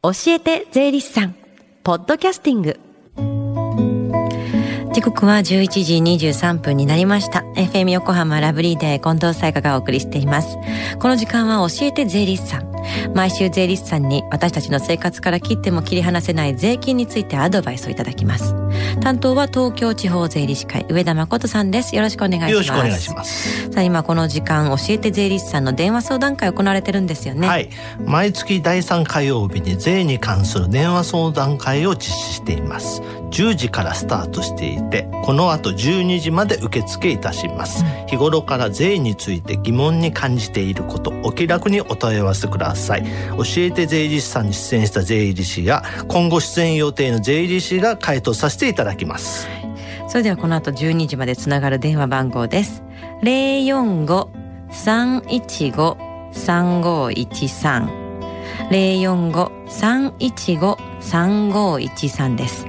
教えて税理士さん。ポッドキャスティング。時刻は11時23分になりました。FM 横浜ラブリーで近藤沙耶香がお送りしています。この時間は教えて税理士さん。毎週税理士さんに私たちの生活から切っても切り離せない税金についてアドバイスをいただきます。担当は東京地方税理士会上田誠さんです。よろしくお願いします。よろしくお願いします。さあ今この時間教えて税理士さんの電話相談会行われてるんですよね。はい。毎月第3火曜日に税に関する電話相談会を実施しています。10時からスタートしていてこの後12時まで受付いたします、日頃から税について疑問に感じていることお気楽にお問い合わせください。教えて税理士さんに出演した税理士や今後出演予定の税理士が回答させていただきます。それではこの後12時までつながる電話番号です。045-315-3513 045-315-3513です。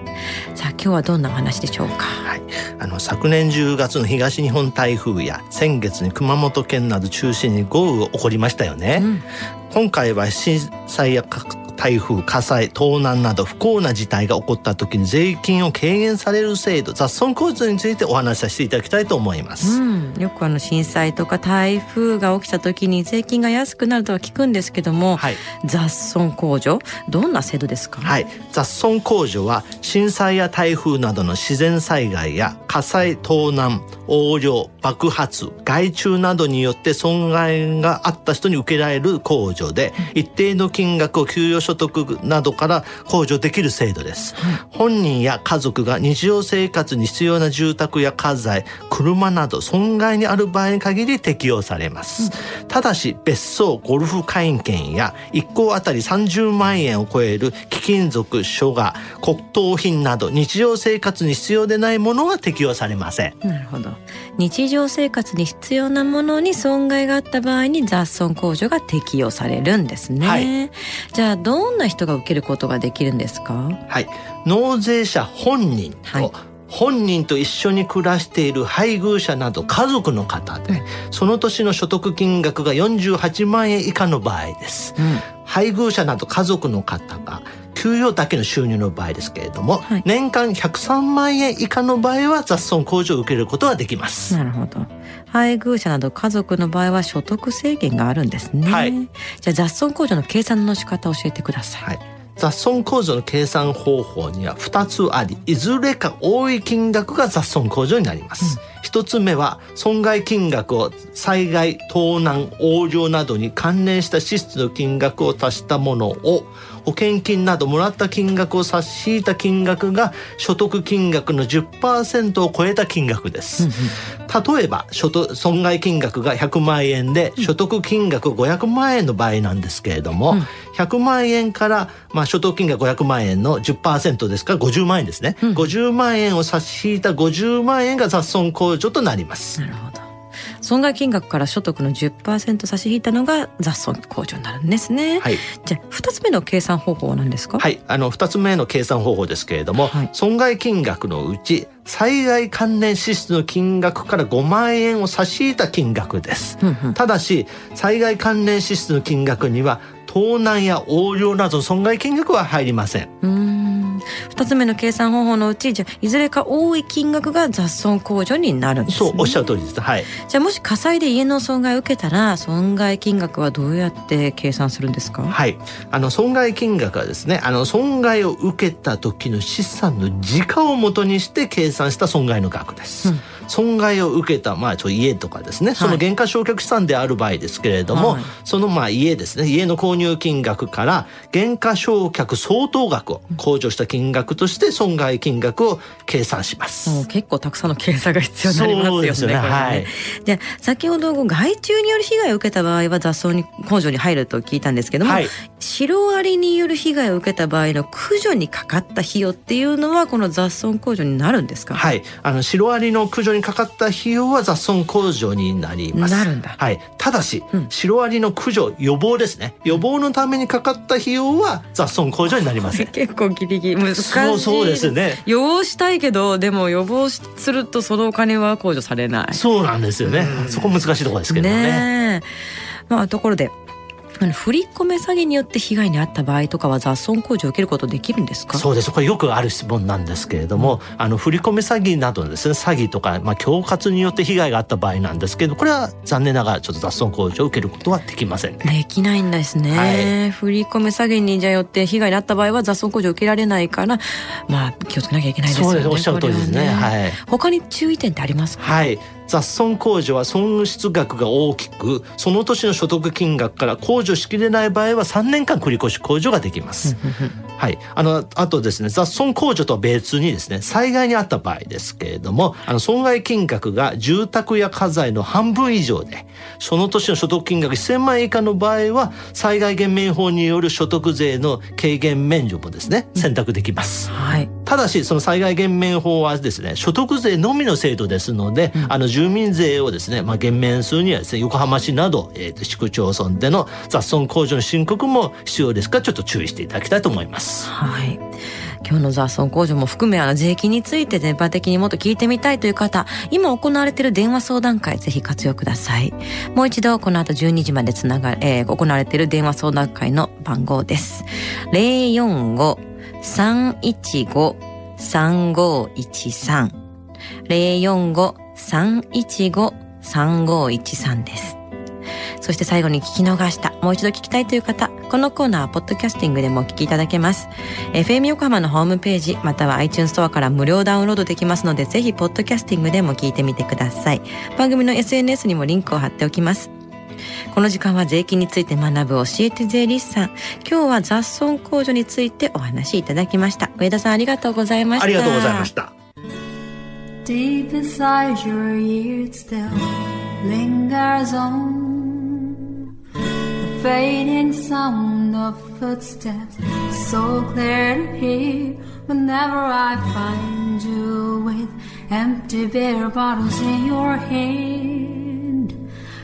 さあ今日はどんなお話でしょうか？はい、あの昨年10月の東日本台風や先月に熊本県など中心に豪雨が起こりましたよね、うん。今回は震災やか台風火災盗難など不幸な事態が起こった時に税金を軽減される制度雑損構図についてお話しさせていただきたいと思います、うん、よくあの震災とか台風が起きた時に税金が安くなるとは聞くんですけども、はい。雑損控除どんな制度ですか、はい、雑損控除は震災や台風などの自然災害や火災盗難横領爆発害虫などによって損害があった人に受けられる控除で一定の金額を給与所得などから控除できる制度です、本人や家族が日常生活に必要な住宅や家財車など損害にある場合に限り適用されます、ただし別荘ゴルフ会員権や1戸あたり30万円を超える貴金属書画骨董品など日常生活に必要でないものは適用されません。なるほど日常生活に必要なものに損害があった場合に雑損控除が適用されるんですね、はい。じゃあどんな人が受けることができるんですか？はい。納税者本人と、はい。本人と一緒に暮らしている配偶者など家族の方で、その年の所得金額が48万円以下の場合です。うん。配偶者など家族の方が給与だけの収入の場合ですけれども、はい。年間103万円以下の場合は雑損控除を受けることができます。なるほど。配偶者など家族の場合は所得制限があるんですね、はい。じゃあ雑損控除の計算の仕方を教えてください、はい。雑損控除の計算方法には2つありいずれか多い金額が雑損控除になります、一つ目は損害金額を災害盗難横領などに関連した支出の金額を足したものを保険金などもらった金額を差し引いた金額が所得金額の10%を超えた金額です、例えば所得損害金額が100万円で所得金額500万円の場合なんですけれども、100万円から、まあ、所得金額500万円の10%ですから50万円ですね、50万円を差し引いた50万円が雑損控除となります。なるほど損害金額から所得の10%差し引いたのが雑損控除になるんですね、はい。じゃあ2つ目の計算方法は何ですか？はい、あの2つ目の計算方法ですけれども、はい。損害金額のうち災害関連支出の金額から5万円を差し引いた金額です。うんうん。ただし災害関連支出の金額には盗難や横領などの損害金額は入りません。うーん2つ目の計算方法のうちじゃあいずれか多い金額が雑損控除になるんです、ね、そうおっしゃる通りです。はい。じゃあもし火災で家の損害を受けたら損害金額はどうやって計算するんですか？はい、あの損害金額はですねあの損害を受けた時の資産の時価をもとにして計算した損害の額です、うん損害を受けた、まあ、家とかですね、その減価償却資産である場合ですけれども、はい。そのまあ家ですね。家の購入金額から減価償却相当額を控除した金額として損害金額を計算します。もう結構たくさんの計算が必要になりますよね。そうでね。はいじゃあ先ほど害虫による被害を受けた場合は雑草に控除に入ると聞いたんですけども、はい。シロアリによる被害を受けた場合の駆除にかかった費用っていうのはこの雑草控除になるんですか？はい、あのシロアリの駆除にかかった費用は雑損控除になります。なるんだはい、ただし、うんシロアリの駆除予防ですね。予防のためにかかった費用は雑損控除になりません。結構ギリギリ難しいそうそうですね。予防したいけどでも予防するとそのお金は控除されない。そうなんですよね。そこ難しいところですけどね。ねえまあところで振り込め詐欺によって被害に遭った場合とかは雑損控除を受けることできるんですか？そうですこれよくある質問なんですけれども、あの振り込め詐欺などですね詐欺とか、まあ、恐喝によって被害があった場合なんですけどこれは残念ながらちょっと雑損控除を受けることはできませんね。できないんですね、はい、振り込め詐欺にじゃよって被害に遭った場合は雑損控除を受けられないからまあ気をつけなきゃいけないですよね。おっしゃる通りですね。ねはい。他に注意点ってありますか？はい。雑損控除は損失額が大きくその年の所得金額から控除しきれない場合は3年間繰越控除ができます。はい、あのあとですね雑損控除とは別にですね災害にあった場合ですけれどもあの損害金額が住宅や家財の半分以上でその年の所得金額1000万円以下の場合は災害減免法による所得税の軽減免除もですね選択できます。はい、ただしその災害減免法はですね所得税のみの制度ですので、うん、あの住民税をですね、まあ、減免するにはですね横浜市など、えー、と市区町村での雑損控除の申告も必要ですからちょっと注意していただきたいと思います。はい。今日の雑損控除も含めあの税金について全般的にもっと聞いてみたいという方今行われている電話相談会ぜひ活用ください。もう一度この後12時までつなが、えー、行われている電話相談会の番号です315-3513 045-315-3513ですそして最後に聞き逃した、もう一度聞きたいという方、このコーナーはポッドキャスティングでもお聞きいただけます。FM 横浜のホームページ、または iTunes ストアから無料ダウンロードできますので、ぜひポッドキャスティングでも聞いてみてください。番組の SNS にもリンクを貼っておきます。この時間は税金について学ぶ教えて税理士さん。今日は雑損控除についてお話しいただきました。上田さんありがとうございました。ありがとうございました。Deep inside your ears still lingers on fading sound of footsteps so clear to hear whenever I find you with empty beer bottles in your hand.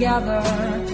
Together.